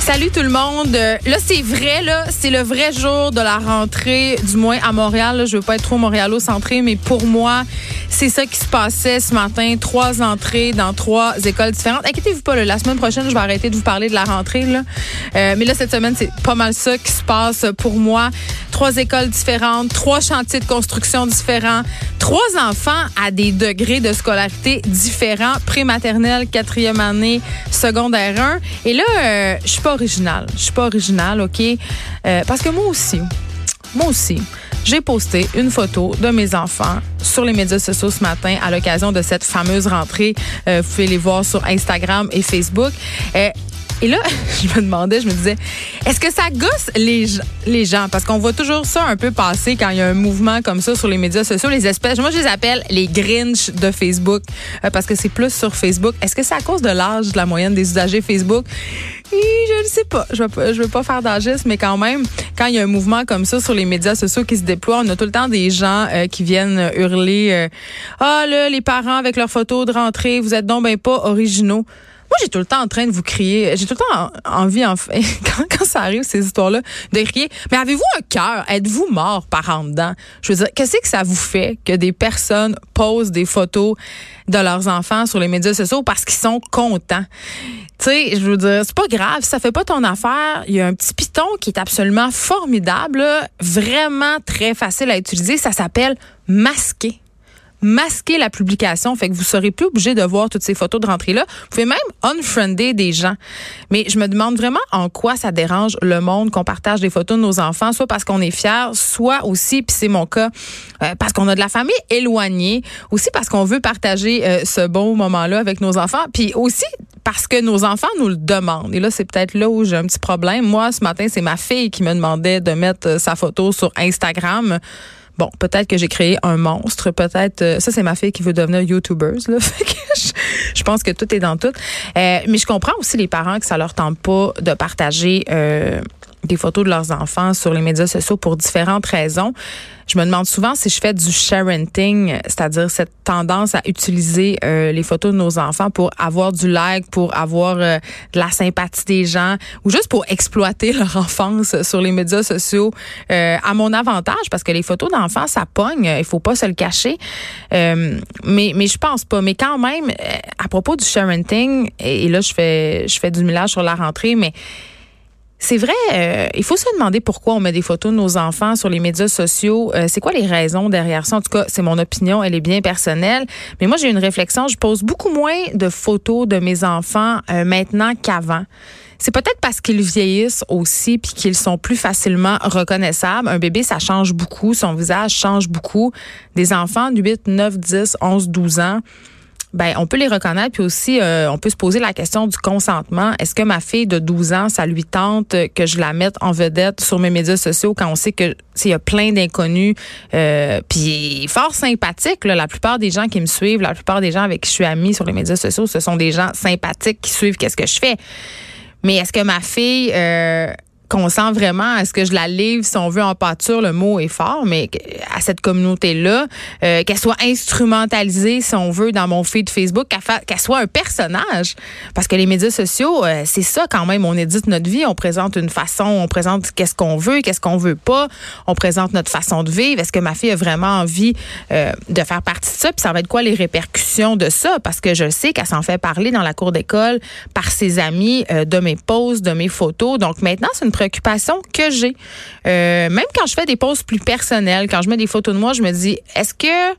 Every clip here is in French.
Salut tout le monde. Euh, Là, c'est vrai, là, c'est le vrai jour de la rentrée, du moins à Montréal. Je veux pas être trop montréalo-centré, mais pour moi, c'est ça qui se passait ce matin. Trois entrées dans trois écoles différentes. Inquiétez-vous pas, là, la semaine prochaine, je vais arrêter de vous parler de la rentrée. Là. Euh, mais là, cette semaine, c'est pas mal ça qui se passe pour moi. Trois écoles différentes, trois chantiers de construction différents, trois enfants à des degrés de scolarité différents, prématernelle, quatrième année, secondaire 1. Et là, euh, je suis pas originale. Je suis pas originale, OK? Euh, parce que moi aussi, moi aussi, j'ai posté une photo de mes enfants sur les médias sociaux ce matin à l'occasion de cette fameuse rentrée. Euh, vous pouvez les voir sur Instagram et Facebook. Euh, et là, je me demandais, je me disais, est-ce que ça gosse les, les gens? Parce qu'on voit toujours ça un peu passer quand il y a un mouvement comme ça sur les médias sociaux, les espèces. Moi, je les appelle les Grinch de Facebook euh, parce que c'est plus sur Facebook. Est-ce que c'est à cause de l'âge de la moyenne des usagers Facebook? Je ne sais pas. Je ne veux pas faire d'agisme, mais quand même, quand il y a un mouvement comme ça sur les médias sociaux qui se déploie, on a tout le temps des gens euh, qui viennent hurler euh, Ah là, les parents avec leurs photos de rentrée, vous êtes donc ben pas originaux. Moi, j'ai tout le temps en train de vous crier. J'ai tout le temps en- envie, quand, ça arrive, ces histoires-là, de crier. Mais avez-vous un cœur? Êtes-vous mort par en dedans? Je veux dire, qu'est-ce que ça vous fait que des personnes posent des photos de leurs enfants sur les médias sociaux parce qu'ils sont contents? Tu sais, je veux dire, c'est pas grave, ça fait pas ton affaire. Il y a un petit piton qui est absolument formidable, vraiment très facile à utiliser. Ça s'appelle masquer masquer la publication, fait que vous serez plus obligé de voir toutes ces photos de rentrée-là. Vous pouvez même unfriender des gens. Mais je me demande vraiment en quoi ça dérange le monde qu'on partage des photos de nos enfants, soit parce qu'on est fiers, soit aussi, puis c'est mon cas, euh, parce qu'on a de la famille éloignée, aussi parce qu'on veut partager euh, ce bon moment-là avec nos enfants, puis aussi parce que nos enfants nous le demandent. Et là, c'est peut-être là où j'ai un petit problème. Moi, ce matin, c'est ma fille qui me demandait de mettre euh, sa photo sur Instagram. Bon, peut-être que j'ai créé un monstre, peut-être euh, ça c'est ma fille qui veut devenir YouTuber là, je, je pense que tout est dans tout. Euh, mais je comprends aussi les parents que ça leur tente pas de partager euh, des photos de leurs enfants sur les médias sociaux pour différentes raisons. Je me demande souvent si je fais du sharenting, c'est-à-dire cette tendance à utiliser euh, les photos de nos enfants pour avoir du like, pour avoir euh, de la sympathie des gens, ou juste pour exploiter leur enfance sur les médias sociaux euh, à mon avantage, parce que les photos d'enfants, ça pogne, il faut pas se le cacher. Euh, mais mais je pense pas. Mais quand même, euh, à propos du sharenting, et, et là je fais je fais du millage sur la rentrée, mais c'est vrai, euh, il faut se demander pourquoi on met des photos de nos enfants sur les médias sociaux. Euh, c'est quoi les raisons derrière ça? En tout cas, c'est mon opinion, elle est bien personnelle. Mais moi, j'ai une réflexion. Je pose beaucoup moins de photos de mes enfants euh, maintenant qu'avant. C'est peut-être parce qu'ils vieillissent aussi puis qu'ils sont plus facilement reconnaissables. Un bébé, ça change beaucoup. Son visage change beaucoup. Des enfants de 8, 9, 10, 11, 12 ans, ben, on peut les reconnaître, puis aussi, euh, on peut se poser la question du consentement. Est-ce que ma fille de 12 ans, ça lui tente que je la mette en vedette sur mes médias sociaux quand on sait que il y a plein d'inconnus, euh, puis fort sympathique. Là, la plupart des gens qui me suivent, la plupart des gens avec qui je suis amie sur les médias sociaux, ce sont des gens sympathiques qui suivent qu'est-ce que je fais. Mais est-ce que ma fille euh, consent vraiment à ce que je la livre, si on veut, en pâture, le mot est fort, mais à cette communauté-là, euh, qu'elle soit instrumentalisée, si on veut, dans mon feed Facebook, qu'elle soit un personnage. Parce que les médias sociaux, euh, c'est ça quand même. On édite notre vie, on présente une façon, on présente qu'est-ce qu'on veut, qu'est-ce qu'on veut pas, on présente notre façon de vivre. Est-ce que ma fille a vraiment envie euh, de faire partie de ça? Puis ça va être quoi les répercussions de ça? Parce que je sais qu'elle s'en fait parler dans la cour d'école par ses amis, euh, de mes posts, de mes photos. Donc maintenant, c'est une que j'ai. Euh, même quand je fais des posts plus personnelles, quand je mets des photos de moi, je me dis, est-ce que,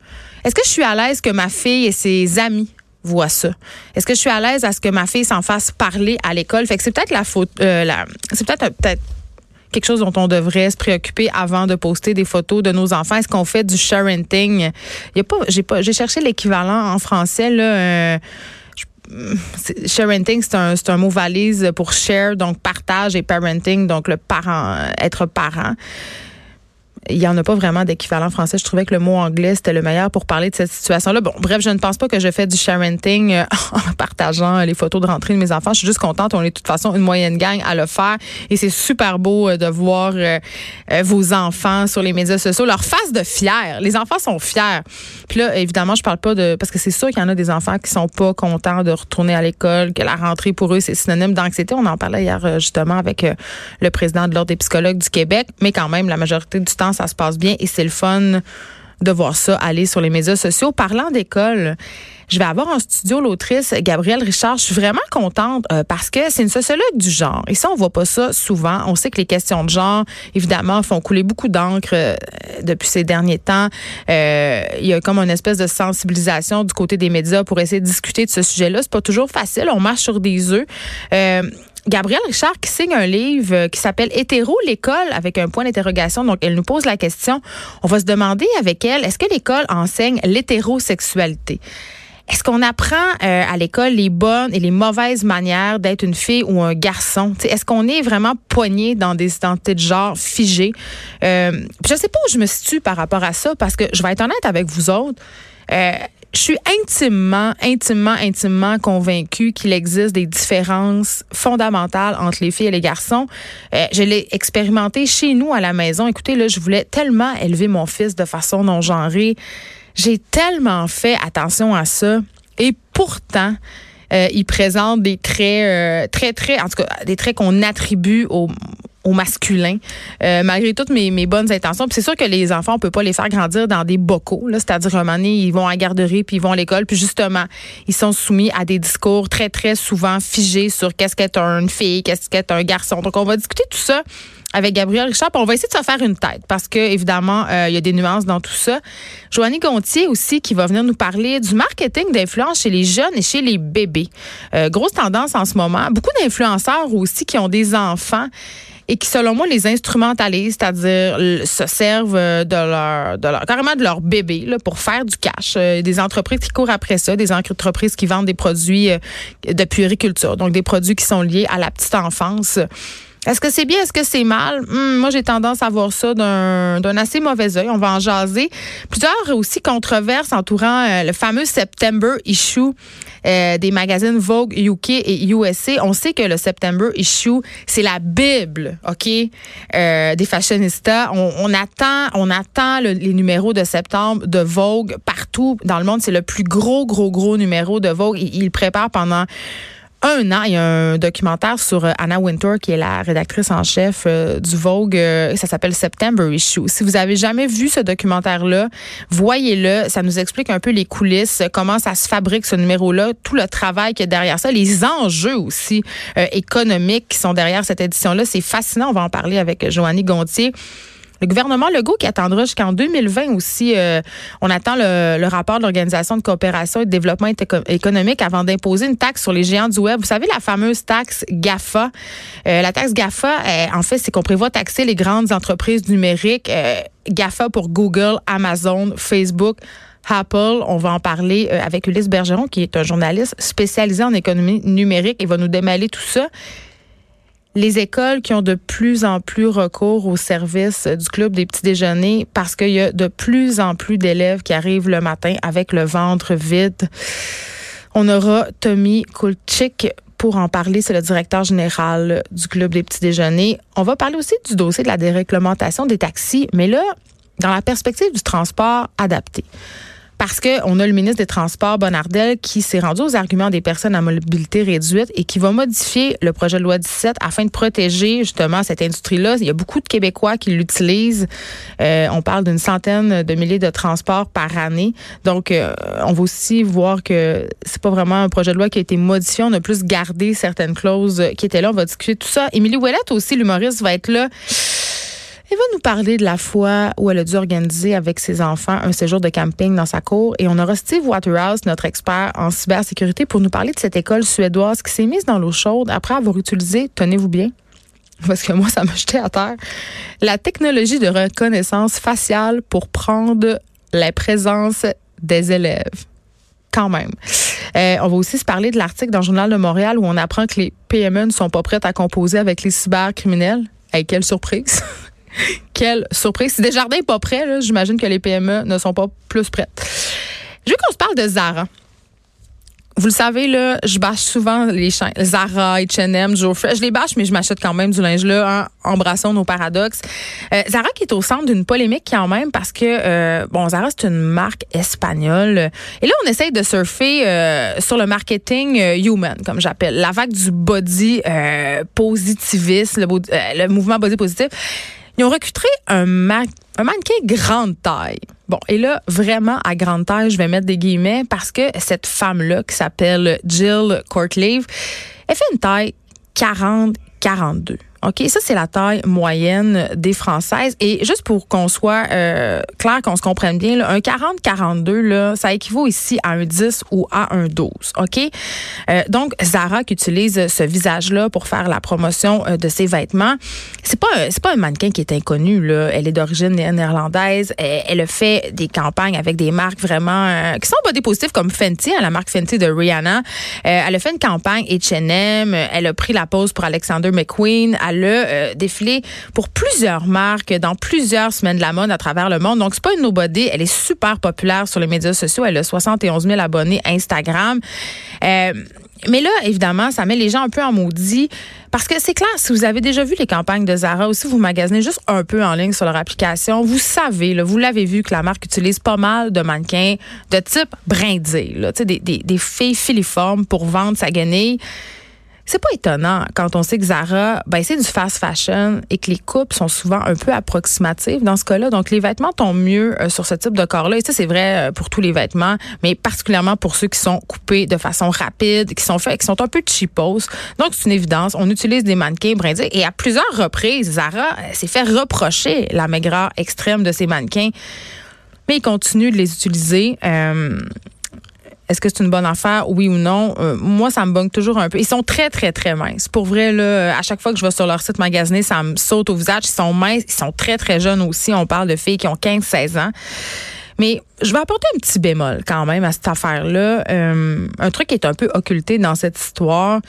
est-ce que je suis à l'aise que ma fille et ses amis voient ça? Est-ce que je suis à l'aise à ce que ma fille s'en fasse parler à l'école? Fait que c'est peut-être la faute, euh, c'est peut-être, peut-être quelque chose dont on devrait se préoccuper avant de poster des photos de nos enfants. Est-ce qu'on fait du sharenting? Il y a pas, j'ai pas, j'ai cherché l'équivalent en français, là, euh, sharenting, c'est un, c'est un mot valise pour share, donc partage, et parenting, donc le parent, être parent il n'y en a pas vraiment d'équivalent français. Je trouvais que le mot anglais, c'était le meilleur pour parler de cette situation-là. Bon, bref, je ne pense pas que je fais du sharenting euh, en partageant les photos de rentrée de mes enfants. Je suis juste contente. On est de toute façon une moyenne gang à le faire. Et c'est super beau euh, de voir euh, vos enfants sur les médias sociaux. Leur face de fier. Les enfants sont fiers. Puis là, évidemment, je parle pas de... Parce que c'est sûr qu'il y en a des enfants qui sont pas contents de retourner à l'école, que la rentrée pour eux, c'est synonyme d'anxiété. On en parlait hier justement avec le président de l'Ordre des psychologues du Québec. Mais quand même, la majorité du temps, ça se passe bien et c'est le fun de voir ça aller sur les médias sociaux. Parlant d'école, je vais avoir en studio l'autrice Gabrielle Richard. Je suis vraiment contente euh, parce que c'est une sociologue du genre. Et ça, on voit pas ça souvent. On sait que les questions de genre, évidemment, font couler beaucoup d'encre euh, depuis ces derniers temps. Euh, il y a comme une espèce de sensibilisation du côté des médias pour essayer de discuter de ce sujet-là. C'est pas toujours facile. On marche sur des œufs. Gabrielle Richard qui signe un livre euh, qui s'appelle Hétéro, l'école, avec un point d'interrogation. Donc, elle nous pose la question. On va se demander avec elle, est-ce que l'école enseigne l'hétérosexualité? Est-ce qu'on apprend euh, à l'école les bonnes et les mauvaises manières d'être une fille ou un garçon? Est-ce qu'on est vraiment poigné dans des identités de genre figées? Euh, je sais pas où je me situe par rapport à ça parce que je vais être honnête avec vous autres. Euh, je suis intimement, intimement, intimement convaincue qu'il existe des différences fondamentales entre les filles et les garçons. Euh, je l'ai expérimenté chez nous à la maison. Écoutez, là, je voulais tellement élever mon fils de façon non genrée. J'ai tellement fait attention à ça. Et pourtant, euh, il présente des traits euh, très, très, en tout cas, des traits qu'on attribue aux au masculin, euh, malgré toutes mes, bonnes intentions. c'est sûr que les enfants, on peut pas les faire grandir dans des bocaux. C'est-à-dire, un moment donné, ils vont à la garderie, puis ils vont à l'école, puis justement, ils sont soumis à des discours très, très souvent figés sur qu'est-ce qu'est une fille, qu'est-ce qu'est un garçon. Donc, on va discuter tout ça avec Gabriel Richard. on va essayer de se faire une tête parce que évidemment, euh, il y a des nuances dans tout ça. Joanie Gontier aussi qui va venir nous parler du marketing d'influence chez les jeunes et chez les bébés. Euh, grosse tendance en ce moment. Beaucoup d'influenceurs aussi qui ont des enfants et qui, selon moi, les instrumentalisent, c'est-à-dire se servent euh, de leur, de leur, carrément de leur bébé là, pour faire du cash. des entreprises qui courent après ça, des entreprises qui vendent des produits de puériculture, donc des produits qui sont liés à la petite enfance. Est-ce que c'est bien? Est-ce que c'est mal? Hmm, moi, j'ai tendance à voir ça d'un assez mauvais œil. On va en jaser. Plusieurs aussi controverses entourant euh, le fameux September issue euh, des magazines Vogue UK et USA. On sait que le September issue, c'est la Bible, OK, euh, des fashionistas. On, attend, on attend les numéros de septembre de Vogue partout dans le monde. C'est le plus gros, gros, gros numéro de Vogue. Il, il prépare pendant un an, il y a un documentaire sur euh, Anna Winter, qui est la rédactrice en chef euh, du Vogue. Euh, ça s'appelle September Issue. Si vous avez jamais vu ce documentaire-là, voyez-le. Ça nous explique un peu les coulisses, comment ça se fabrique ce numéro-là, tout le travail qu'il y a derrière ça, les enjeux aussi économiques qui sont derrière cette édition-là. C'est fascinant. On va en parler avec Joannie Gontier. Le gouvernement Legault qui attendra jusqu'en 2020 aussi, euh, on attend le, rapport de l'Organisation de coopération et de développement économique avant d'imposer une taxe sur les géants du web. Vous savez, la fameuse taxe GAFA. Euh, la taxe GAFA, euh, en fait, c'est qu'on prévoit taxer les grandes entreprises numériques. GAFA pour Google, Amazon, Facebook. Apple. On va en parler avec Ulysse Bergeron, qui est un journaliste spécialisé en économie numérique. Il va nous démêler tout ça les écoles qui ont de plus en plus recours au service du club des petits déjeuners parce qu'il y a de plus en plus d'élèves qui arrivent le matin avec le ventre vide. On aura Tommy Kulchik pour en parler, c'est le directeur général du club des petits déjeuners. On va parler aussi du dossier de la déréglementation des taxis, mais là, dans la perspective du transport adapté. Parce qu'on a le ministre des Transports, Bonardel, qui s'est rendu aux arguments des personnes à mobilité réduite et qui va modifier le projet de loi 17 afin de protéger justement cette industrie-là. Il y a beaucoup de Québécois qui l'utilisent. Euh, on parle d'une centaine de milliers de transports par année. Donc, euh, on va aussi voir que c'est pas vraiment un projet de loi qui a été modifié. On a plus gardé certaines clauses qui étaient là. On va discuter de tout ça. Émilie Ouellette aussi, l'humoriste, va être là. Elle va nous parler de la fois où elle a dû organiser avec ses enfants un séjour de camping dans sa cour. Et on aura Steve Waterhouse, notre expert en cybersécurité, pour nous parler de cette école suédoise qui s'est mise dans l'eau chaude après avoir utilisé, tenez-vous bien, parce que moi, ça m'a jeté à terre, la technologie de reconnaissance faciale pour prendre la présence des élèves. Quand même. Euh, on va aussi se parler de l'article dans le Journal de Montréal où on apprend que les PME ne sont pas prêtes à composer avec les cybercriminels. Hey, quelle surprise! Quelle surprise. Si Desjardins n'est pas prêt, j'imagine que les PME ne sont pas plus prêtes. Je veux qu'on se parle de Zara. Vous le savez, là, je bâche souvent les chaînes. Zara, H&M, Joe Fresh. Je les bâche, mais je m'achète quand même du linge là, en embrassons nos paradoxes. Euh, Zara qui est au centre d'une polémique quand même parce que, euh, bon, Zara, c'est une marque espagnole. Et là, on essaye de surfer euh, sur le marketing human, comme j'appelle. La vague du body positiviste, le mouvement body positif. Ils ont recruté un, un mannequin grande taille. Bon, et là, vraiment à grande taille, je vais mettre des guillemets parce que cette femme-là, qui s'appelle Jill Courtleave, elle fait une taille 40-42. OK, ça c'est la taille moyenne des Françaises. Et juste pour qu'on soit euh, clair, qu'on se comprenne bien, là, un 40-42, là, ça équivaut ici à un 10 ou à un 12. OK? Euh, donc, Zara qui utilise ce visage-là pour faire la promotion euh, de ses vêtements, c'est pas c'est pas un mannequin qui est inconnu. Là. Elle est d'origine néerlandaise. Elle, elle, fait des campagnes avec des marques vraiment euh, qui sont pas des positifs comme Fenty, hein, la marque Fenty de Rihanna. Euh, elle a fait une campagne H&M. Elle a pris la pause pour Alexander McQueen a euh, défilé pour plusieurs marques dans plusieurs semaines de la mode à travers le monde. Donc, c'est pas une nobody. Elle est super populaire sur les médias sociaux. Elle a 71 000 abonnés Instagram. Euh, mais là, évidemment, ça met les gens un peu en maudit. Parce que c'est clair, si vous avez déjà vu les campagnes de Zara ou si vous magasinez juste un peu en ligne sur leur application, vous savez, vous l'avez vu que la marque utilise pas mal de mannequins de type brindé, là, des, des, des filles filiformes pour vendre sa guenille. C'est pas étonnant quand on sait que Zara, ben, c'est du fast fashion et que les coupes sont souvent un peu approximatives dans ce cas-là. Donc, les vêtements tombent mieux euh, sur ce type de corps-là. Et ça, c'est vrai euh, pour tous les vêtements, mais particulièrement pour ceux qui sont coupés de façon rapide, qui sont faits, qui sont un peu cheapos. Donc, c'est une évidence. On utilise des mannequins brindés. Et à plusieurs reprises, Zara euh, s'est fait reprocher la maigreur extrême de ces mannequins mais ils continuent de les utiliser. Est-ce que c'est une bonne affaire, oui ou non? Euh, moi, ça me bungue toujours un peu. Ils sont très, très, très minces. Pour vrai, là, à chaque fois que je vais sur leur site magasiner, ça me saute au visage. Ils sont minces, ils sont très, très jeunes aussi. On parle de filles qui ont 15-16 ans. Mais je vais apporter un petit bémol quand même à cette affaire-là. Euh, un truc qui est un peu occulté dans cette histoire.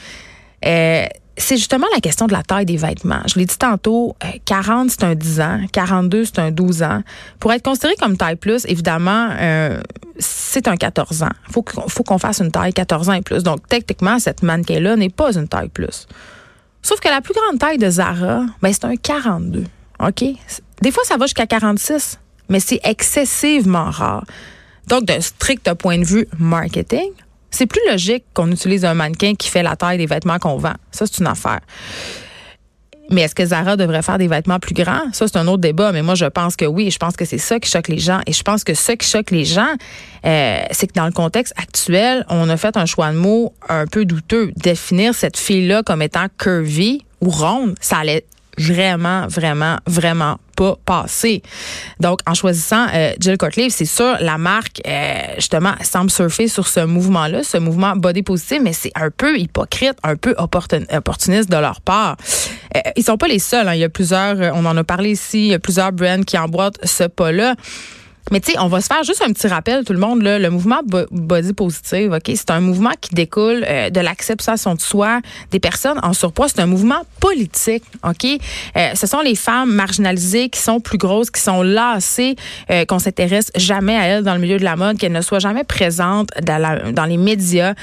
Euh, c'est justement la question de la taille des vêtements. Je l'ai dit tantôt, 40, c'est un 10 ans, 42, c'est un 12 ans. Pour être considéré comme taille plus, évidemment, euh, c'est un 14 ans. Faut, faut qu'on fasse une taille 14 ans et plus. Donc, techniquement, cette mannequin-là n'est pas une taille plus. Sauf que la plus grande taille de Zara, ben, c'est un 42. OK? Des fois, ça va jusqu'à 46, mais c'est excessivement rare. Donc, d'un strict point de vue marketing, c'est plus logique qu'on utilise un mannequin qui fait la taille des vêtements qu'on vend. Ça, c'est une affaire. Mais est-ce que Zara devrait faire des vêtements plus grands? Ça, c'est un autre débat. Mais moi, je pense que oui. Je pense que c'est ça qui choque les gens. Et je pense que ce qui choque les gens, euh, c'est que dans le contexte actuel, on a fait un choix de mots un peu douteux. Définir cette fille-là comme étant curvy ou ronde, ça allait vraiment, vraiment, vraiment pas passer. Donc, en choisissant euh, Jill Courtleave, c'est sûr, la marque, euh, justement, semble surfer sur ce mouvement-là, ce mouvement body positive, mais c'est un peu hypocrite, un peu opportuniste de leur part. Euh, ils sont pas les seuls. Hein. Il y a plusieurs, on en a parlé ici, il y a plusieurs brands qui emboîtent ce pas-là. Mais tu sais, on va se faire juste un petit rappel, tout le monde, là, le mouvement body positive, OK, c'est un mouvement qui découle euh, de l'acceptation de soi des personnes en surpoids. C'est un mouvement politique, OK? Euh, ce sont les femmes marginalisées qui sont plus grosses, qui sont lassées, euh, qu'on s'intéresse jamais à elles dans le milieu de la mode, qu'elles ne soient jamais présentes dans, les médias,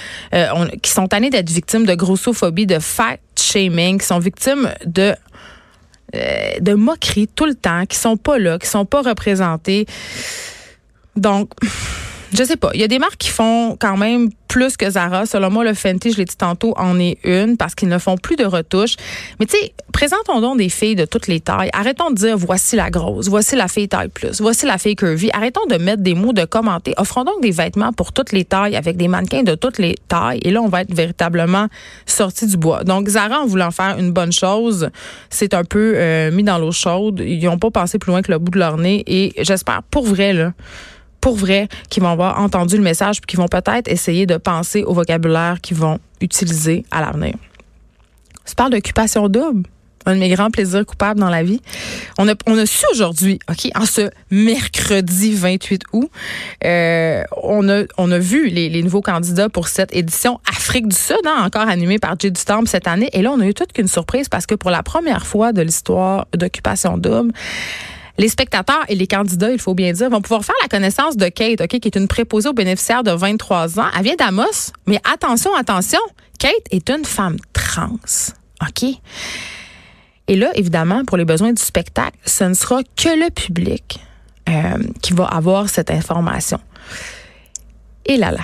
qui sont tannées d'être victimes de grossophobie, de fat shaming, qui sont victimes de euh, de moqueries tout le temps, qui sont pas là, qui sont pas représentés. Donc, je sais pas. Il y a des marques qui font quand même plus que Zara. Selon moi, le Fenty, je l'ai dit tantôt, en est une parce qu'ils ne font plus de retouches. Mais tu sais, présentons donc des filles de toutes les tailles. Arrêtons de dire voici la grosse, voici la fille taille plus, voici la fille curvy. Arrêtons de mettre des mots, de commenter. Offrons donc des vêtements pour toutes les tailles avec des mannequins de toutes les tailles. Et là, on va être véritablement sorti du bois. Donc, Zara, en voulant faire une bonne chose, c'est un peu euh, mis dans l'eau chaude. Ils n'ont pas pensé plus loin que le bout de leur nez. Et j'espère, pour vrai, là, pour vrai, qui vont avoir entendu le message puis qui vont peut-être essayer de penser au vocabulaire qu'ils vont utiliser à l'avenir. Je parle d'occupation double un de mes grands plaisirs coupables dans la vie. On a, on a su aujourd'hui, OK, en ce mercredi 28 août, euh, on, a, on a vu les, nouveaux candidats pour cette édition Afrique du Sud, hein, encore animée par Jay Temple cette année. Et là, on a eu toute qu'une surprise parce que pour la première fois de l'histoire d'occupation double, les spectateurs et les candidats, il faut bien dire, vont pouvoir faire la connaissance de Kate, OK, qui est une préposée aux bénéficiaires de 23 ans. Elle vient d'Amos, mais attention, attention, Kate est une femme trans. OK? Et là, évidemment, pour les besoins du spectacle, ce ne sera que le public euh, qui va avoir cette information. Et là là.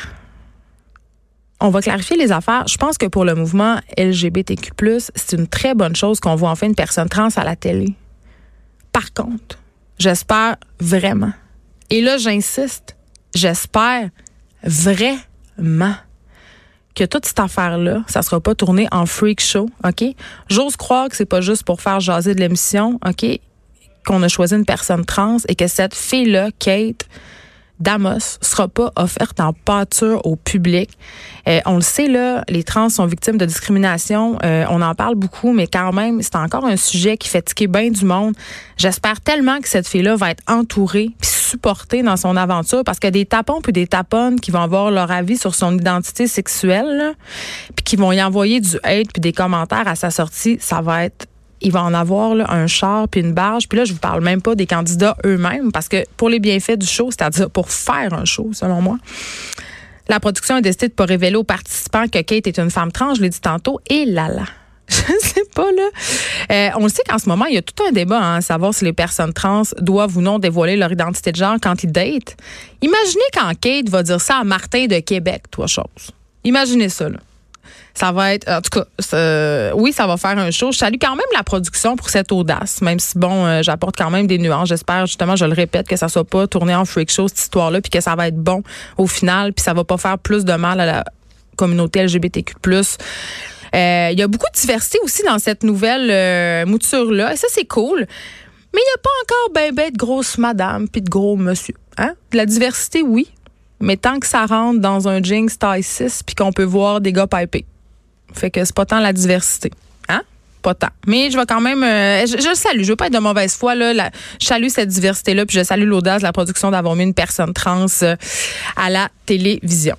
On va clarifier les affaires. Je pense que pour le mouvement LGBTQ+, c'est une très bonne chose qu'on voit enfin une personne trans à la télé. Par contre, J'espère vraiment. Et là, j'insiste, j'espère vraiment que toute cette affaire-là, ça sera pas tourné en freak show, OK? J'ose croire que c'est pas juste pour faire jaser de l'émission, OK? Qu'on a choisi une personne trans et que cette fille-là, Kate, Damos sera pas offerte en pâture au public. Euh, on le sait là, les trans sont victimes de discrimination. Euh, on en parle beaucoup, mais quand même, c'est encore un sujet qui fait tiquer bien du monde. J'espère tellement que cette fille-là va être entourée puis supportée dans son aventure parce a des tapons puis des taponnes qui vont avoir leur avis sur son identité sexuelle, puis qui vont y envoyer du hate puis des commentaires à sa sortie. Ça va être il va en avoir un char puis une barge. Puis là, je vous parle même pas des candidats eux-mêmes parce que pour les bienfaits du show, c'est-à-dire pour faire un show, selon moi, la production a décidé de pas révéler aux participants que Kate est une femme trans. Je l'ai dit tantôt. Et là là. Je sais pas là. Euh, on le sait qu'en ce moment, il y a tout un débat hein, à savoir si les personnes trans doivent ou non dévoiler leur identité de genre quand ils datent. Imaginez quand Kate va dire ça à Martin de Québec, toi chose. Imaginez ça là. Ça va être, en tout cas, oui, ça va faire un show. Je salue quand même la production pour cette audace, même si, bon, euh, j'apporte quand même des nuances. J'espère, justement, je le répète, que ça soit pas tourné en freak show, cette histoire-là, puis que ça va être bon au final, puis ça va pas faire plus de mal à la communauté LGBTQ+. Euh, il y a beaucoup de diversité aussi dans cette nouvelle euh, mouture-là, et ça, c'est cool. Mais il n'y a pas encore ben, ben de grosses madame puis de gros monsieur. Hein? De la diversité, oui, mais tant que ça rentre dans un Jinx taille 6 puis qu'on peut voir des gars pipés. Fait que c'est pas tant la diversité. Hein? Pas tant. Mais je vais quand même. Euh, je, salue. Je veux pas être de mauvaise foi. Là, je salue cette diversité-là, puis je salue l'audace de la production d'avoir mis une personne trans euh, à la télévision.